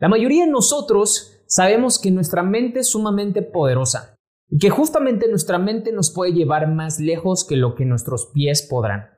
La mayoría de nosotros sabemos que nuestra mente es sumamente poderosa y que justamente nuestra mente nos puede llevar más lejos que lo que nuestros pies podrán.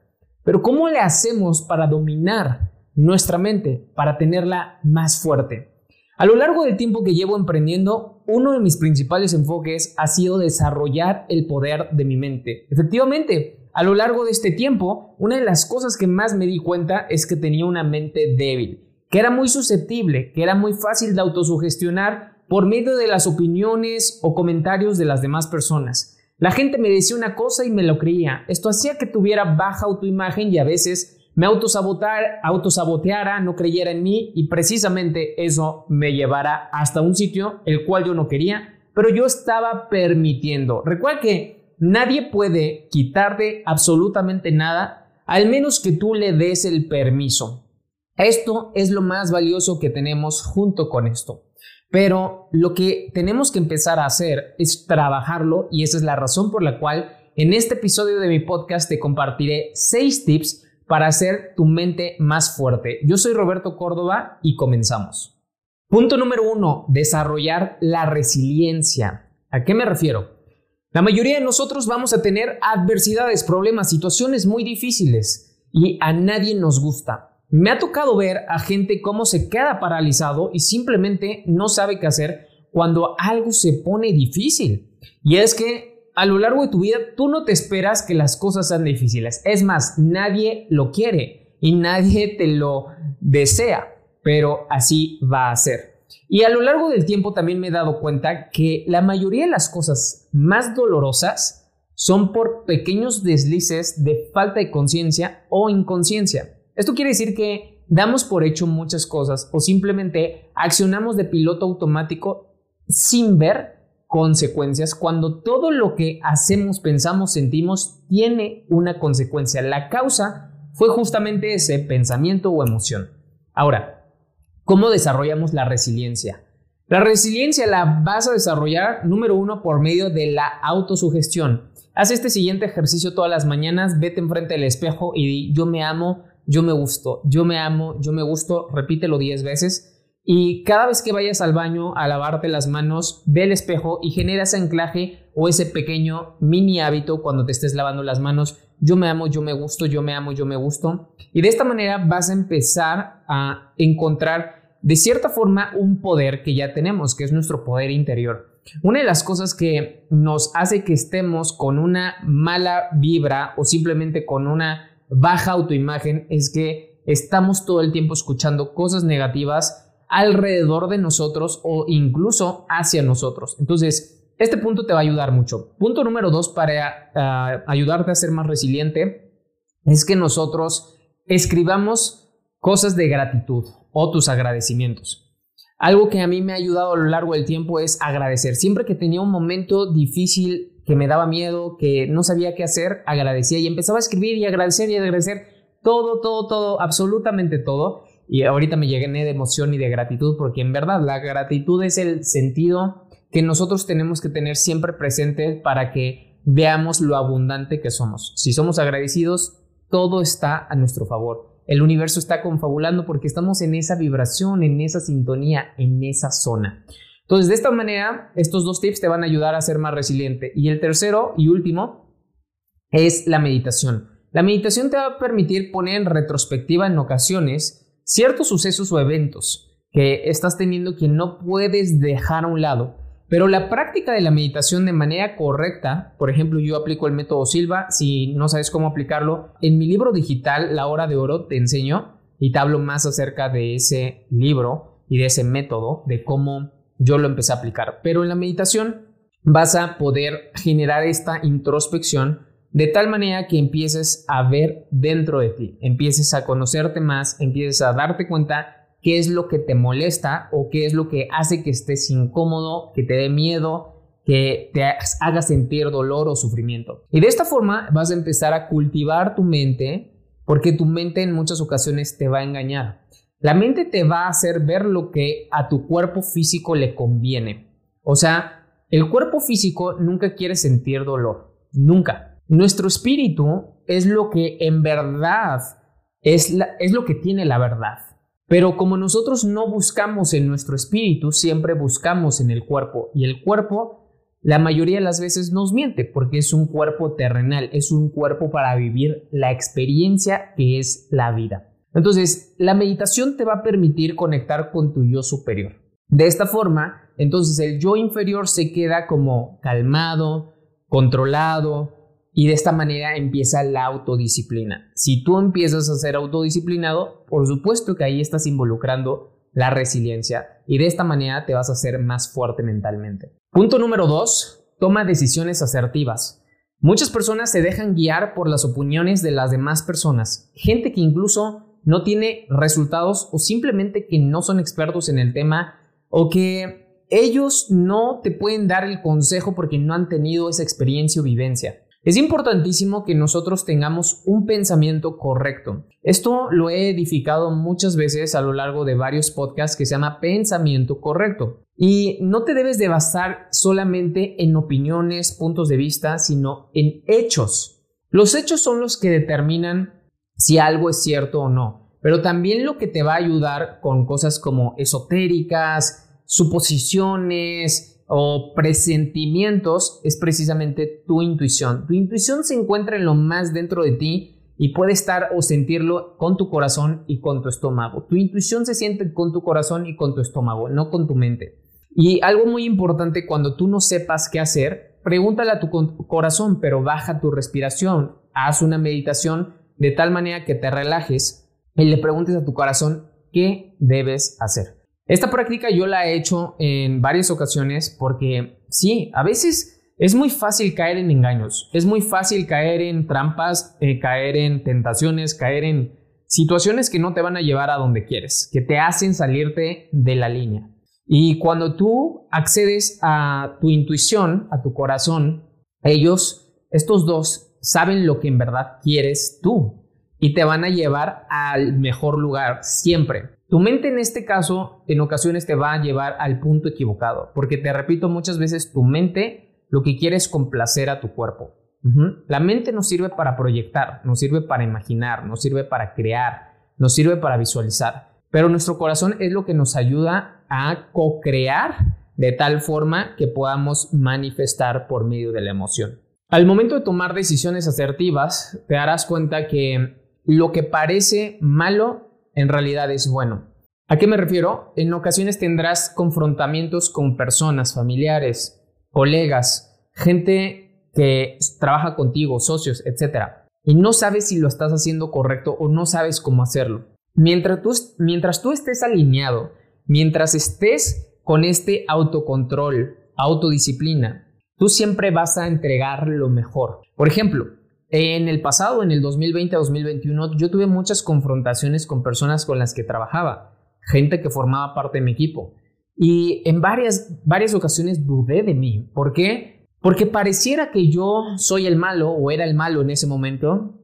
Pero ¿cómo le hacemos para dominar nuestra mente, para tenerla más fuerte? A lo largo del tiempo que llevo emprendiendo, uno de mis principales enfoques ha sido desarrollar el poder de mi mente. Efectivamente, a lo largo de este tiempo, una de las cosas que más me di cuenta es que tenía una mente débil, que era muy susceptible, que era muy fácil de autosugestionar por medio de las opiniones o comentarios de las demás personas. La gente me decía una cosa y me lo creía. Esto hacía que tuviera baja autoimagen y a veces me autosaboteara, no creyera en mí y precisamente eso me llevara hasta un sitio el cual yo no quería, pero yo estaba permitiendo. Recuerda que nadie puede quitarte absolutamente nada, al menos que tú le des el permiso. Esto es lo más valioso que tenemos junto con esto. Pero lo que tenemos que empezar a hacer es trabajarlo y esa es la razón por la cual en este episodio de mi podcast te compartiré seis tips para hacer tu mente más fuerte. Yo soy Roberto Córdoba y comenzamos. Punto número uno, desarrollar la resiliencia. ¿A qué me refiero? La mayoría de nosotros vamos a tener adversidades, problemas, situaciones muy difíciles y a nadie nos gusta. Me ha tocado ver a gente cómo se queda paralizado y simplemente no sabe qué hacer cuando algo se pone difícil. Y es que a lo largo de tu vida tú no te esperas que las cosas sean difíciles. Es más, nadie lo quiere y nadie te lo desea, pero así va a ser. Y a lo largo del tiempo también me he dado cuenta que la mayoría de las cosas más dolorosas son por pequeños deslices de falta de conciencia o inconsciencia. Esto quiere decir que damos por hecho muchas cosas o simplemente accionamos de piloto automático sin ver consecuencias cuando todo lo que hacemos, pensamos, sentimos tiene una consecuencia. La causa fue justamente ese pensamiento o emoción. Ahora, ¿cómo desarrollamos la resiliencia? La resiliencia la vas a desarrollar, número uno, por medio de la autosugestión. Haz este siguiente ejercicio todas las mañanas, vete enfrente del espejo y di, yo me amo, yo me gusto, yo me amo, yo me gusto, repítelo 10 veces y cada vez que vayas al baño a lavarte las manos, ve el espejo y genera ese anclaje o ese pequeño mini hábito cuando te estés lavando las manos. Yo me amo, yo me gusto, yo me amo, yo me gusto. Y de esta manera vas a empezar a encontrar de cierta forma un poder que ya tenemos, que es nuestro poder interior. Una de las cosas que nos hace que estemos con una mala vibra o simplemente con una baja autoimagen es que estamos todo el tiempo escuchando cosas negativas alrededor de nosotros o incluso hacia nosotros. Entonces, este punto te va a ayudar mucho. Punto número dos para ah, ayudarte a ser más resiliente es que nosotros escribamos cosas de gratitud o tus agradecimientos. Algo que a mí me ha ayudado a lo largo del tiempo es agradecer. Siempre que tenía un momento difícil, que me daba miedo, que no sabía qué hacer, agradecía y empezaba a escribir y agradecer y agradecer todo, todo, todo, absolutamente todo. Y ahorita me llené de emoción y de gratitud porque en verdad la gratitud es el sentido que nosotros tenemos que tener siempre presente para que veamos lo abundante que somos. Si somos agradecidos, todo está a nuestro favor. El universo está confabulando porque estamos en esa vibración, en esa sintonía, en esa zona. Entonces, de esta manera, estos dos tips te van a ayudar a ser más resiliente. Y el tercero y último es la meditación. La meditación te va a permitir poner en retrospectiva en ocasiones ciertos sucesos o eventos que estás teniendo que no puedes dejar a un lado. Pero la práctica de la meditación de manera correcta, por ejemplo, yo aplico el método Silva, si no sabes cómo aplicarlo, en mi libro digital, La Hora de Oro, te enseño y te hablo más acerca de ese libro y de ese método, de cómo yo lo empecé a aplicar. Pero en la meditación vas a poder generar esta introspección de tal manera que empieces a ver dentro de ti, empieces a conocerte más, empieces a darte cuenta qué es lo que te molesta o qué es lo que hace que estés incómodo, que te dé miedo, que te haga sentir dolor o sufrimiento. Y de esta forma vas a empezar a cultivar tu mente porque tu mente en muchas ocasiones te va a engañar. La mente te va a hacer ver lo que a tu cuerpo físico le conviene. O sea, el cuerpo físico nunca quiere sentir dolor, nunca. Nuestro espíritu es lo que en verdad es, es lo que tiene la verdad. Pero como nosotros no buscamos en nuestro espíritu, siempre buscamos en el cuerpo. Y el cuerpo, la mayoría de las veces nos miente, porque es un cuerpo terrenal, es un cuerpo para vivir la experiencia que es la vida. Entonces, la meditación te va a permitir conectar con tu yo superior. De esta forma, entonces el yo inferior se queda como calmado, controlado, y de esta manera empieza la autodisciplina. Si tú empiezas a ser autodisciplinado, por supuesto que ahí estás involucrando la resiliencia y de esta manera te vas a hacer más fuerte mentalmente. Punto número dos, toma decisiones asertivas. Muchas personas se dejan guiar por las opiniones de las demás personas, gente que incluso no tiene resultados o simplemente que no son expertos en el tema o que ellos no te pueden dar el consejo porque no han tenido esa experiencia o vivencia. Es importantísimo que nosotros tengamos un pensamiento correcto. Esto lo he edificado muchas veces a lo largo de varios podcasts que se llama pensamiento correcto. Y no te debes de basar solamente en opiniones, puntos de vista, sino en hechos. Los hechos son los que determinan si algo es cierto o no, pero también lo que te va a ayudar con cosas como esotéricas, suposiciones, o presentimientos es precisamente tu intuición. Tu intuición se encuentra en lo más dentro de ti y puede estar o sentirlo con tu corazón y con tu estómago. Tu intuición se siente con tu corazón y con tu estómago, no con tu mente. Y algo muy importante cuando tú no sepas qué hacer, pregúntale a tu corazón, pero baja tu respiración, haz una meditación de tal manera que te relajes y le preguntes a tu corazón qué debes hacer. Esta práctica yo la he hecho en varias ocasiones porque sí, a veces es muy fácil caer en engaños, es muy fácil caer en trampas, eh, caer en tentaciones, caer en situaciones que no te van a llevar a donde quieres, que te hacen salirte de la línea. Y cuando tú accedes a tu intuición, a tu corazón, ellos, estos dos, saben lo que en verdad quieres tú y te van a llevar al mejor lugar siempre. Tu mente en este caso en ocasiones te va a llevar al punto equivocado, porque te repito muchas veces, tu mente lo que quiere es complacer a tu cuerpo. La mente nos sirve para proyectar, nos sirve para imaginar, nos sirve para crear, nos sirve para visualizar, pero nuestro corazón es lo que nos ayuda a co-crear de tal forma que podamos manifestar por medio de la emoción. Al momento de tomar decisiones asertivas, te darás cuenta que lo que parece malo en realidad es bueno. ¿A qué me refiero? En ocasiones tendrás confrontamientos con personas, familiares, colegas, gente que trabaja contigo, socios, etc. Y no sabes si lo estás haciendo correcto o no sabes cómo hacerlo. Mientras tú, mientras tú estés alineado, mientras estés con este autocontrol, autodisciplina, tú siempre vas a entregar lo mejor. Por ejemplo, en el pasado, en el 2020-2021, yo tuve muchas confrontaciones con personas con las que trabajaba, gente que formaba parte de mi equipo. Y en varias, varias ocasiones dudé de mí. ¿Por qué? Porque pareciera que yo soy el malo o era el malo en ese momento.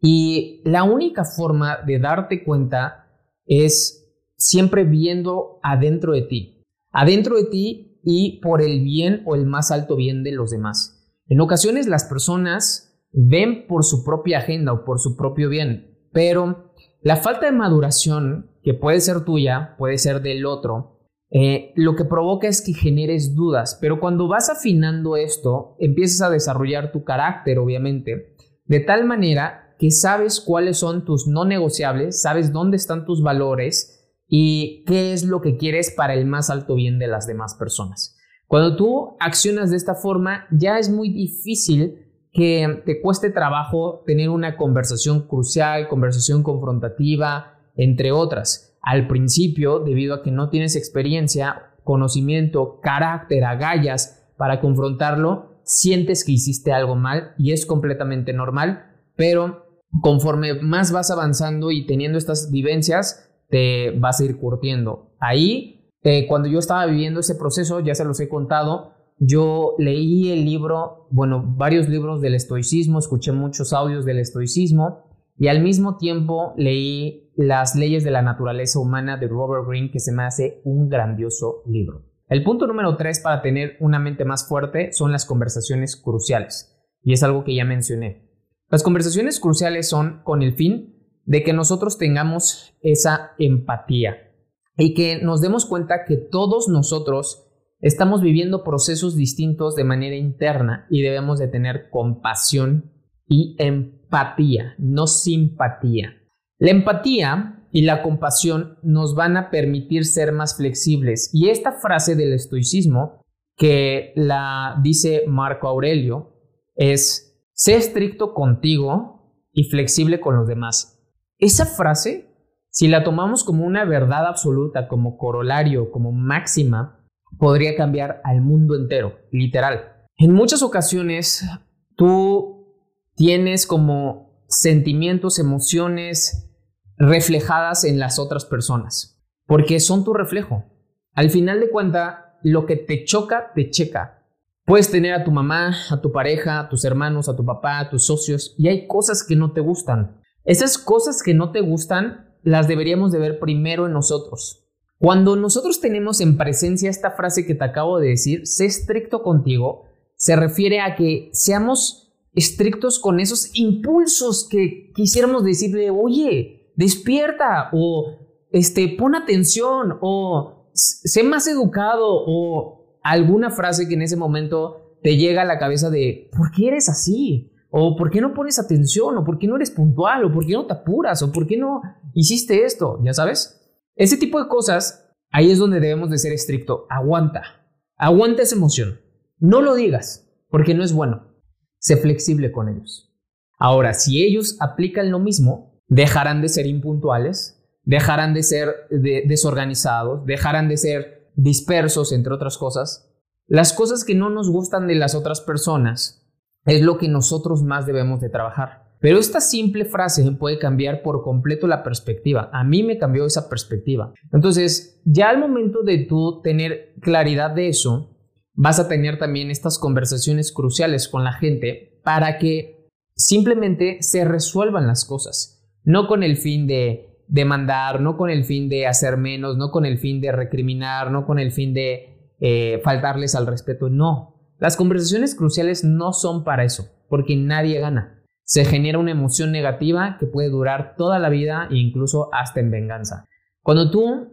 Y la única forma de darte cuenta es siempre viendo adentro de ti. Adentro de ti y por el bien o el más alto bien de los demás. En ocasiones las personas ven por su propia agenda o por su propio bien, pero la falta de maduración, que puede ser tuya, puede ser del otro, eh, lo que provoca es que generes dudas, pero cuando vas afinando esto, empiezas a desarrollar tu carácter, obviamente, de tal manera que sabes cuáles son tus no negociables, sabes dónde están tus valores y qué es lo que quieres para el más alto bien de las demás personas. Cuando tú accionas de esta forma, ya es muy difícil que te cueste trabajo tener una conversación crucial, conversación confrontativa, entre otras. Al principio, debido a que no tienes experiencia, conocimiento, carácter, agallas para confrontarlo, sientes que hiciste algo mal y es completamente normal, pero conforme más vas avanzando y teniendo estas vivencias, te vas a ir curtiendo. Ahí, eh, cuando yo estaba viviendo ese proceso, ya se los he contado, yo leí el libro, bueno, varios libros del estoicismo, escuché muchos audios del estoicismo y al mismo tiempo leí Las leyes de la naturaleza humana de Robert Greene, que se me hace un grandioso libro. El punto número tres para tener una mente más fuerte son las conversaciones cruciales. Y es algo que ya mencioné. Las conversaciones cruciales son con el fin de que nosotros tengamos esa empatía y que nos demos cuenta que todos nosotros estamos viviendo procesos distintos de manera interna y debemos de tener compasión y empatía, no simpatía. La empatía y la compasión nos van a permitir ser más flexibles y esta frase del estoicismo que la dice Marco Aurelio es sé estricto contigo y flexible con los demás. Esa frase, si la tomamos como una verdad absoluta, como corolario, como máxima, podría cambiar al mundo entero, literal. En muchas ocasiones tú tienes como sentimientos, emociones reflejadas en las otras personas, porque son tu reflejo. Al final de cuenta, lo que te choca, te checa. Puedes tener a tu mamá, a tu pareja, a tus hermanos, a tu papá, a tus socios, y hay cosas que no te gustan. Esas cosas que no te gustan las deberíamos de ver primero en nosotros. Cuando nosotros tenemos en presencia esta frase que te acabo de decir, sé estricto contigo, se refiere a que seamos estrictos con esos impulsos que quisiéramos decirle, oye, despierta o este, pon atención o sé más educado o alguna frase que en ese momento te llega a la cabeza de, ¿por qué eres así? O ¿por qué no pones atención? ¿O por qué no eres puntual? ¿O por qué no te apuras? ¿O por qué no hiciste esto? ¿Ya sabes? Ese tipo de cosas, ahí es donde debemos de ser estricto. Aguanta. Aguanta esa emoción. No lo digas, porque no es bueno. Sé flexible con ellos. Ahora, si ellos aplican lo mismo, dejarán de ser impuntuales, dejarán de ser desorganizados, dejarán de ser dispersos, entre otras cosas. Las cosas que no nos gustan de las otras personas es lo que nosotros más debemos de trabajar. Pero esta simple frase puede cambiar por completo la perspectiva. A mí me cambió esa perspectiva. Entonces, ya al momento de tú tener claridad de eso, vas a tener también estas conversaciones cruciales con la gente para que simplemente se resuelvan las cosas. No con el fin de demandar, no con el fin de hacer menos, no con el fin de recriminar, no con el fin de eh, faltarles al respeto. No, las conversaciones cruciales no son para eso, porque nadie gana. Se genera una emoción negativa que puede durar toda la vida e incluso hasta en venganza. Cuando tú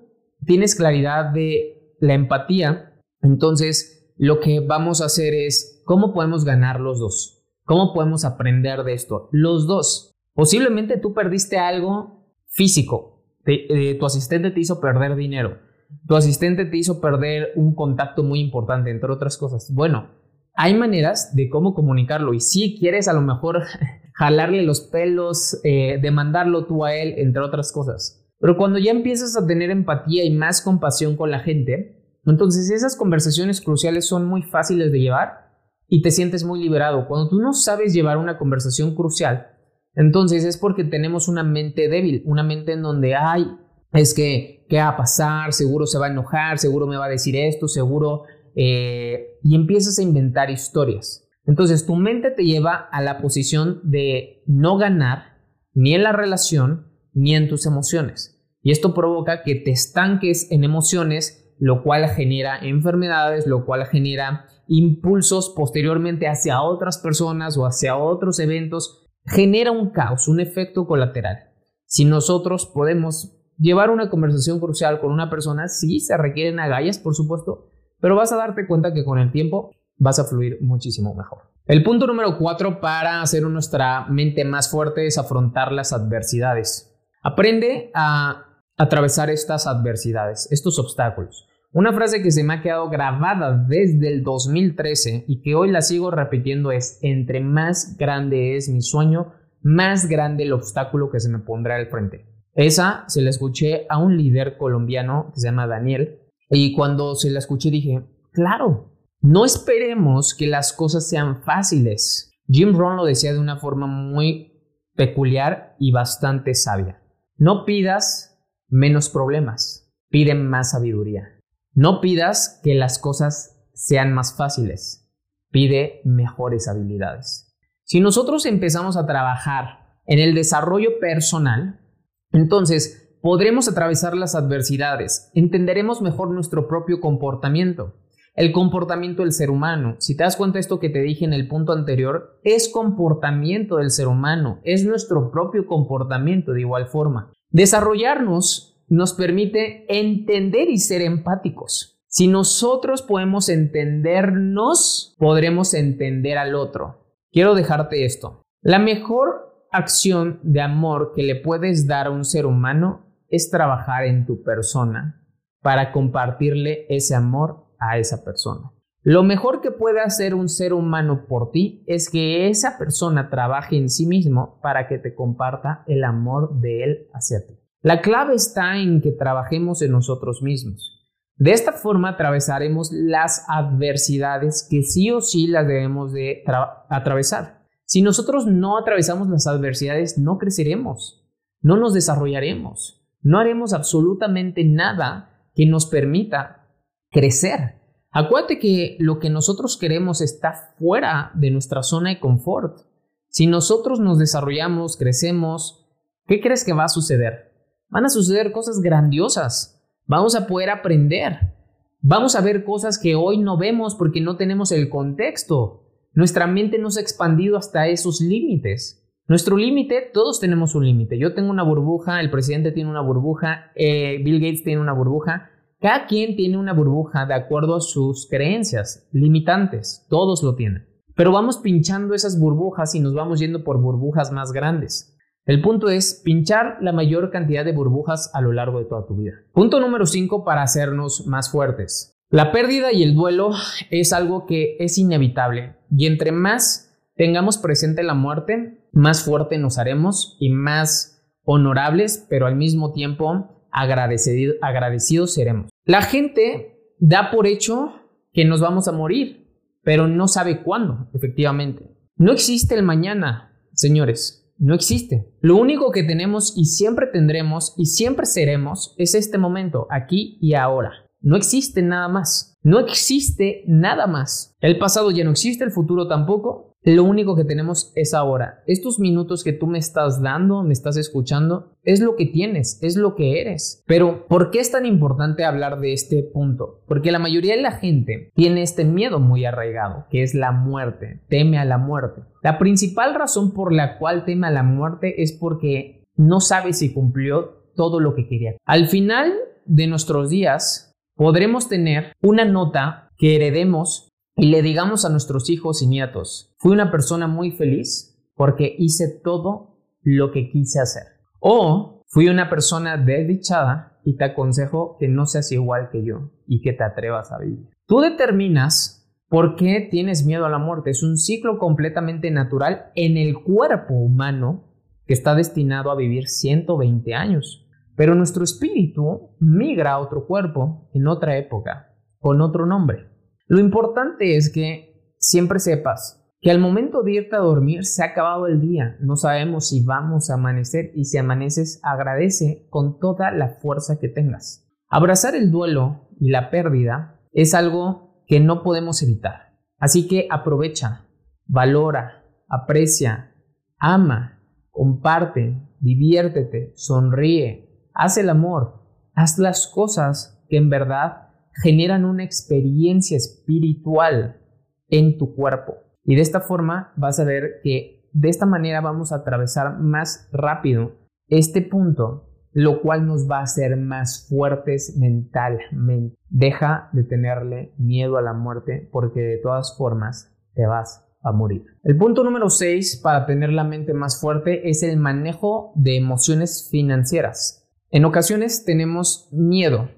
tienes claridad de la empatía, entonces lo que vamos a hacer es cómo podemos ganar los dos. ¿Cómo podemos aprender de esto? Los dos. Posiblemente tú perdiste algo físico. Eh, tu asistente te hizo perder dinero. Tu asistente te hizo perder un contacto muy importante, entre otras cosas. Bueno, hay maneras de cómo comunicarlo y si quieres a lo mejor jalarle los pelos, eh, demandarlo tú a él, entre otras cosas. Pero cuando ya empiezas a tener empatía y más compasión con la gente, entonces esas conversaciones cruciales son muy fáciles de llevar y te sientes muy liberado. Cuando tú no sabes llevar una conversación crucial, entonces es porque tenemos una mente débil, una mente en donde, hay es que, ¿qué va a pasar? Seguro se va a enojar, seguro me va a decir esto, seguro eh, y empiezas a inventar historias. Entonces tu mente te lleva a la posición de no ganar ni en la relación ni en tus emociones. Y esto provoca que te estanques en emociones, lo cual genera enfermedades, lo cual genera impulsos posteriormente hacia otras personas o hacia otros eventos. Genera un caos, un efecto colateral. Si nosotros podemos llevar una conversación crucial con una persona, sí se requieren agallas, por supuesto, pero vas a darte cuenta que con el tiempo vas a fluir muchísimo mejor. El punto número cuatro para hacer nuestra mente más fuerte es afrontar las adversidades. Aprende a atravesar estas adversidades, estos obstáculos. Una frase que se me ha quedado grabada desde el 2013 y que hoy la sigo repitiendo es, entre más grande es mi sueño, más grande el obstáculo que se me pondrá al frente. Esa se la escuché a un líder colombiano que se llama Daniel y cuando se la escuché dije, claro, no esperemos que las cosas sean fáciles. Jim Rohn lo decía de una forma muy peculiar y bastante sabia. No pidas menos problemas, pide más sabiduría. No pidas que las cosas sean más fáciles, pide mejores habilidades. Si nosotros empezamos a trabajar en el desarrollo personal, entonces podremos atravesar las adversidades, entenderemos mejor nuestro propio comportamiento, el comportamiento del ser humano. Si te das cuenta esto que te dije en el punto anterior, es comportamiento del ser humano, es nuestro propio comportamiento de igual forma. Desarrollarnos nos permite entender y ser empáticos. Si nosotros podemos entendernos, podremos entender al otro. Quiero dejarte esto. La mejor acción de amor que le puedes dar a un ser humano es trabajar en tu persona para compartirle ese amor a esa persona. Lo mejor que puede hacer un ser humano por ti es que esa persona trabaje en sí mismo para que te comparta el amor de él hacia ti. La clave está en que trabajemos en nosotros mismos. De esta forma atravesaremos las adversidades que sí o sí las debemos de atravesar. Si nosotros no atravesamos las adversidades, no creceremos, no nos desarrollaremos, no haremos absolutamente nada que nos permita crecer. Acuérdate que lo que nosotros queremos está fuera de nuestra zona de confort. Si nosotros nos desarrollamos, crecemos, ¿qué crees que va a suceder? Van a suceder cosas grandiosas. Vamos a poder aprender. Vamos a ver cosas que hoy no vemos porque no tenemos el contexto. Nuestra mente no se ha expandido hasta esos límites. Nuestro límite, todos tenemos un límite. Yo tengo una burbuja, el presidente tiene una burbuja, eh, Bill Gates tiene una burbuja. Cada quien tiene una burbuja de acuerdo a sus creencias limitantes, todos lo tienen. Pero vamos pinchando esas burbujas y nos vamos yendo por burbujas más grandes. El punto es pinchar la mayor cantidad de burbujas a lo largo de toda tu vida. Punto número 5 para hacernos más fuertes. La pérdida y el duelo es algo que es inevitable y entre más tengamos presente la muerte, más fuerte nos haremos y más honorables, pero al mismo tiempo agradecidos seremos. La gente da por hecho que nos vamos a morir, pero no sabe cuándo, efectivamente. No existe el mañana, señores, no existe. Lo único que tenemos y siempre tendremos y siempre seremos es este momento, aquí y ahora. No existe nada más. No existe nada más. El pasado ya no existe, el futuro tampoco. Lo único que tenemos es ahora. Estos minutos que tú me estás dando, me estás escuchando, es lo que tienes, es lo que eres. Pero, ¿por qué es tan importante hablar de este punto? Porque la mayoría de la gente tiene este miedo muy arraigado, que es la muerte, teme a la muerte. La principal razón por la cual teme a la muerte es porque no sabe si cumplió todo lo que quería. Al final de nuestros días, podremos tener una nota que heredemos y le digamos a nuestros hijos y nietos, fui una persona muy feliz porque hice todo lo que quise hacer. O fui una persona desdichada y te aconsejo que no seas igual que yo y que te atrevas a vivir. Tú determinas por qué tienes miedo a la muerte. Es un ciclo completamente natural en el cuerpo humano que está destinado a vivir 120 años. Pero nuestro espíritu migra a otro cuerpo en otra época, con otro nombre. Lo importante es que siempre sepas que al momento de irte a dormir se ha acabado el día. No sabemos si vamos a amanecer y si amaneces agradece con toda la fuerza que tengas. Abrazar el duelo y la pérdida es algo que no podemos evitar. Así que aprovecha, valora, aprecia, ama, comparte, diviértete, sonríe, haz el amor, haz las cosas que en verdad generan una experiencia espiritual en tu cuerpo. Y de esta forma vas a ver que de esta manera vamos a atravesar más rápido este punto, lo cual nos va a hacer más fuertes mentalmente. Deja de tenerle miedo a la muerte porque de todas formas te vas a morir. El punto número 6 para tener la mente más fuerte es el manejo de emociones financieras. En ocasiones tenemos miedo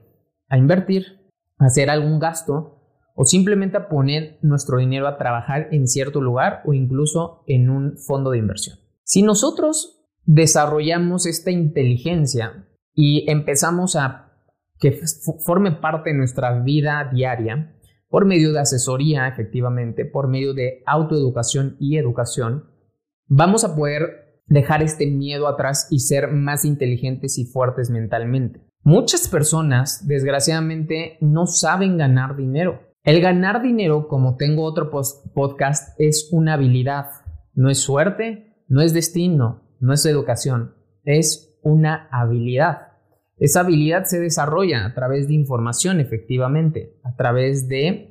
a invertir, hacer algún gasto o simplemente a poner nuestro dinero a trabajar en cierto lugar o incluso en un fondo de inversión. Si nosotros desarrollamos esta inteligencia y empezamos a que forme parte de nuestra vida diaria, por medio de asesoría, efectivamente, por medio de autoeducación y educación, vamos a poder dejar este miedo atrás y ser más inteligentes y fuertes mentalmente. Muchas personas, desgraciadamente, no saben ganar dinero. El ganar dinero, como tengo otro podcast, es una habilidad. No es suerte, no es destino, no es educación, es una habilidad. Esa habilidad se desarrolla a través de información, efectivamente, a través de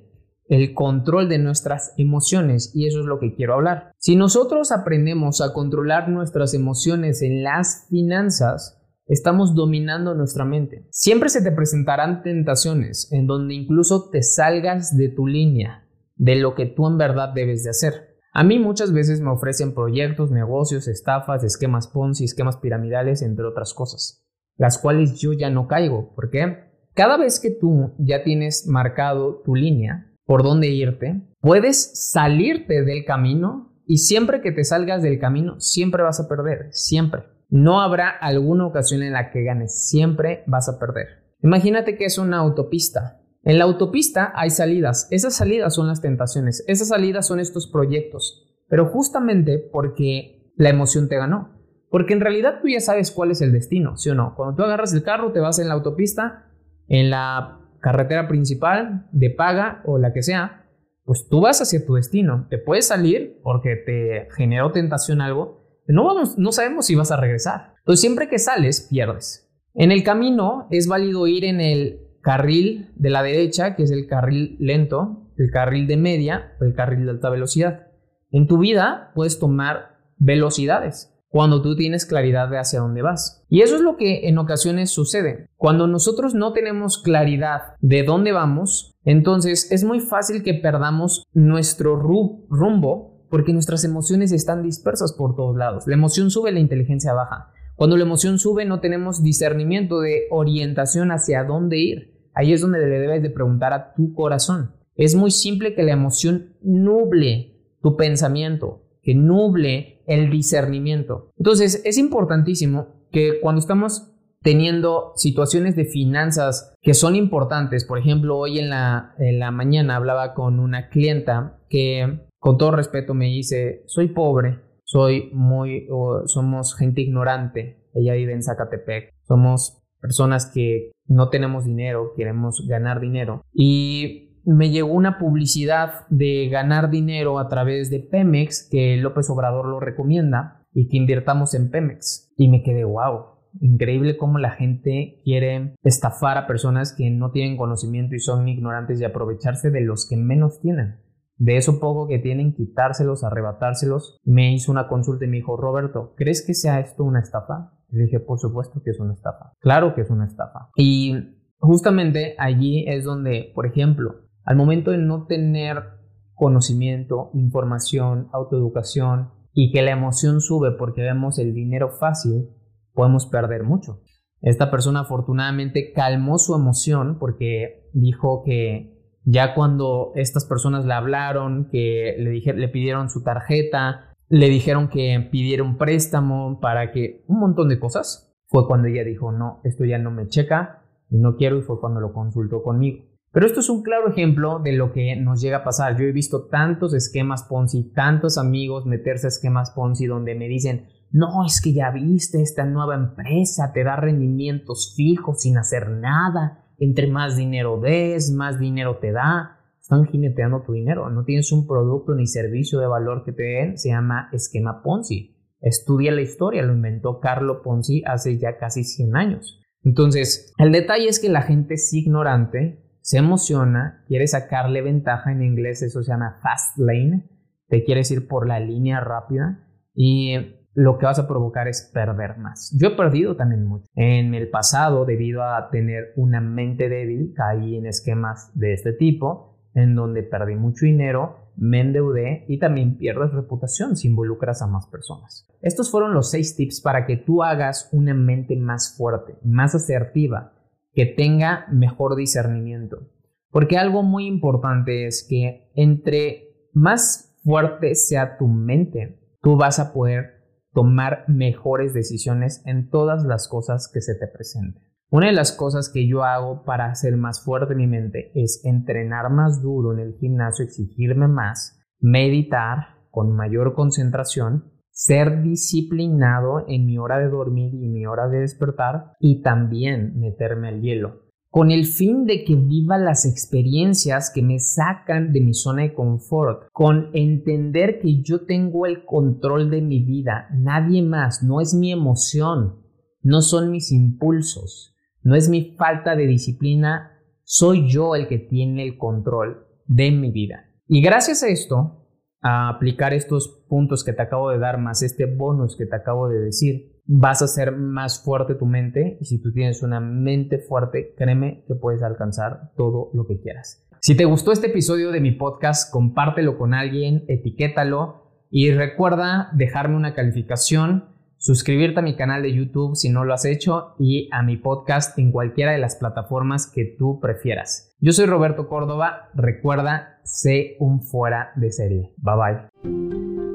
el control de nuestras emociones y eso es lo que quiero hablar. Si nosotros aprendemos a controlar nuestras emociones en las finanzas, estamos dominando nuestra mente. Siempre se te presentarán tentaciones en donde incluso te salgas de tu línea, de lo que tú en verdad debes de hacer. A mí muchas veces me ofrecen proyectos, negocios, estafas, esquemas Ponzi, esquemas piramidales, entre otras cosas, las cuales yo ya no caigo. ¿Por qué? Cada vez que tú ya tienes marcado tu línea, por dónde irte, puedes salirte del camino y siempre que te salgas del camino, siempre vas a perder, siempre. No habrá alguna ocasión en la que ganes, siempre vas a perder. Imagínate que es una autopista. En la autopista hay salidas, esas salidas son las tentaciones, esas salidas son estos proyectos, pero justamente porque la emoción te ganó. Porque en realidad tú ya sabes cuál es el destino, ¿sí o no? Cuando tú agarras el carro, te vas en la autopista, en la carretera principal, de paga o la que sea, pues tú vas hacia tu destino. Te puedes salir porque te generó tentación algo, no, vamos, no sabemos si vas a regresar. Entonces, siempre que sales, pierdes. En el camino es válido ir en el carril de la derecha, que es el carril lento, el carril de media o el carril de alta velocidad. En tu vida puedes tomar velocidades cuando tú tienes claridad de hacia dónde vas. Y eso es lo que en ocasiones sucede. Cuando nosotros no tenemos claridad de dónde vamos, entonces es muy fácil que perdamos nuestro rumbo porque nuestras emociones están dispersas por todos lados. La emoción sube, la inteligencia baja. Cuando la emoción sube no tenemos discernimiento de orientación hacia dónde ir. Ahí es donde le debes de preguntar a tu corazón. Es muy simple que la emoción nuble tu pensamiento, que nuble el discernimiento. Entonces es importantísimo que cuando estamos teniendo situaciones de finanzas que son importantes, por ejemplo, hoy en la, en la mañana hablaba con una clienta que con todo respeto me dice, soy pobre, soy muy, somos gente ignorante, ella vive en Zacatepec, somos personas que no tenemos dinero, queremos ganar dinero. Y me llegó una publicidad de ganar dinero a través de Pemex, que López Obrador lo recomienda, y que invirtamos en Pemex. Y me quedé, wow, increíble cómo la gente quiere estafar a personas que no tienen conocimiento y son ignorantes y aprovecharse de los que menos tienen de eso poco que tienen, quitárselos, arrebatárselos. Me hizo una consulta y me dijo, Roberto, ¿crees que sea esto una estafa? Le dije, por supuesto que es una estafa. Claro que es una estafa. Y justamente allí es donde, por ejemplo, al momento de no tener conocimiento, información, autoeducación y que la emoción sube porque vemos el dinero fácil, podemos perder mucho. Esta persona afortunadamente calmó su emoción porque dijo que ya cuando estas personas le hablaron, que le, pidieron su tarjeta, le dijeron que pidiera un préstamo para que un montón de cosas, fue cuando ella dijo, no, esto ya no me checa, no quiero y fue cuando lo consultó conmigo. Pero esto es un claro ejemplo de lo que nos llega a pasar. Yo he visto tantos esquemas Ponzi, tantos amigos meterse a esquemas Ponzi donde me dicen, no, es que ya viste esta nueva empresa, te da rendimientos fijos sin hacer nada entre más dinero des, más dinero te da. Están jineteando tu dinero. No tienes un producto ni servicio de valor que te den. Se llama esquema Ponzi. Estudia la historia. Lo inventó Carlo Ponzi hace ya casi 100 años. Entonces, el detalle es que la gente es ignorante, se emociona, quiere sacarle ventaja. En inglés eso se llama fast lane. Te quieres ir por la línea rápida. Y lo que vas a provocar es perder más. Yo he perdido también mucho. En el pasado, debido a tener una mente débil, caí en esquemas de este tipo, en donde perdí mucho dinero, me endeudé y también pierdes reputación si involucras a más personas. Estos fueron los seis tips para que tú hagas una mente más fuerte, más asertiva, que tenga mejor discernimiento. Porque algo muy importante es que entre más fuerte sea tu mente, tú vas a poder tomar mejores decisiones en todas las cosas que se te presenten. Una de las cosas que yo hago para hacer más fuerte mi mente es entrenar más duro en el gimnasio, exigirme más, meditar con mayor concentración, ser disciplinado en mi hora de dormir y mi hora de despertar y también meterme al hielo con el fin de que viva las experiencias que me sacan de mi zona de confort, con entender que yo tengo el control de mi vida, nadie más, no es mi emoción, no son mis impulsos, no es mi falta de disciplina, soy yo el que tiene el control de mi vida. Y gracias a esto, a aplicar estos puntos que te acabo de dar más este bonus que te acabo de decir, vas a hacer más fuerte tu mente y si tú tienes una mente fuerte, créeme que puedes alcanzar todo lo que quieras. Si te gustó este episodio de mi podcast, compártelo con alguien, etiquétalo y recuerda dejarme una calificación, suscribirte a mi canal de YouTube si no lo has hecho y a mi podcast en cualquiera de las plataformas que tú prefieras. Yo soy Roberto Córdoba, recuerda, sé un fuera de serie. Bye bye.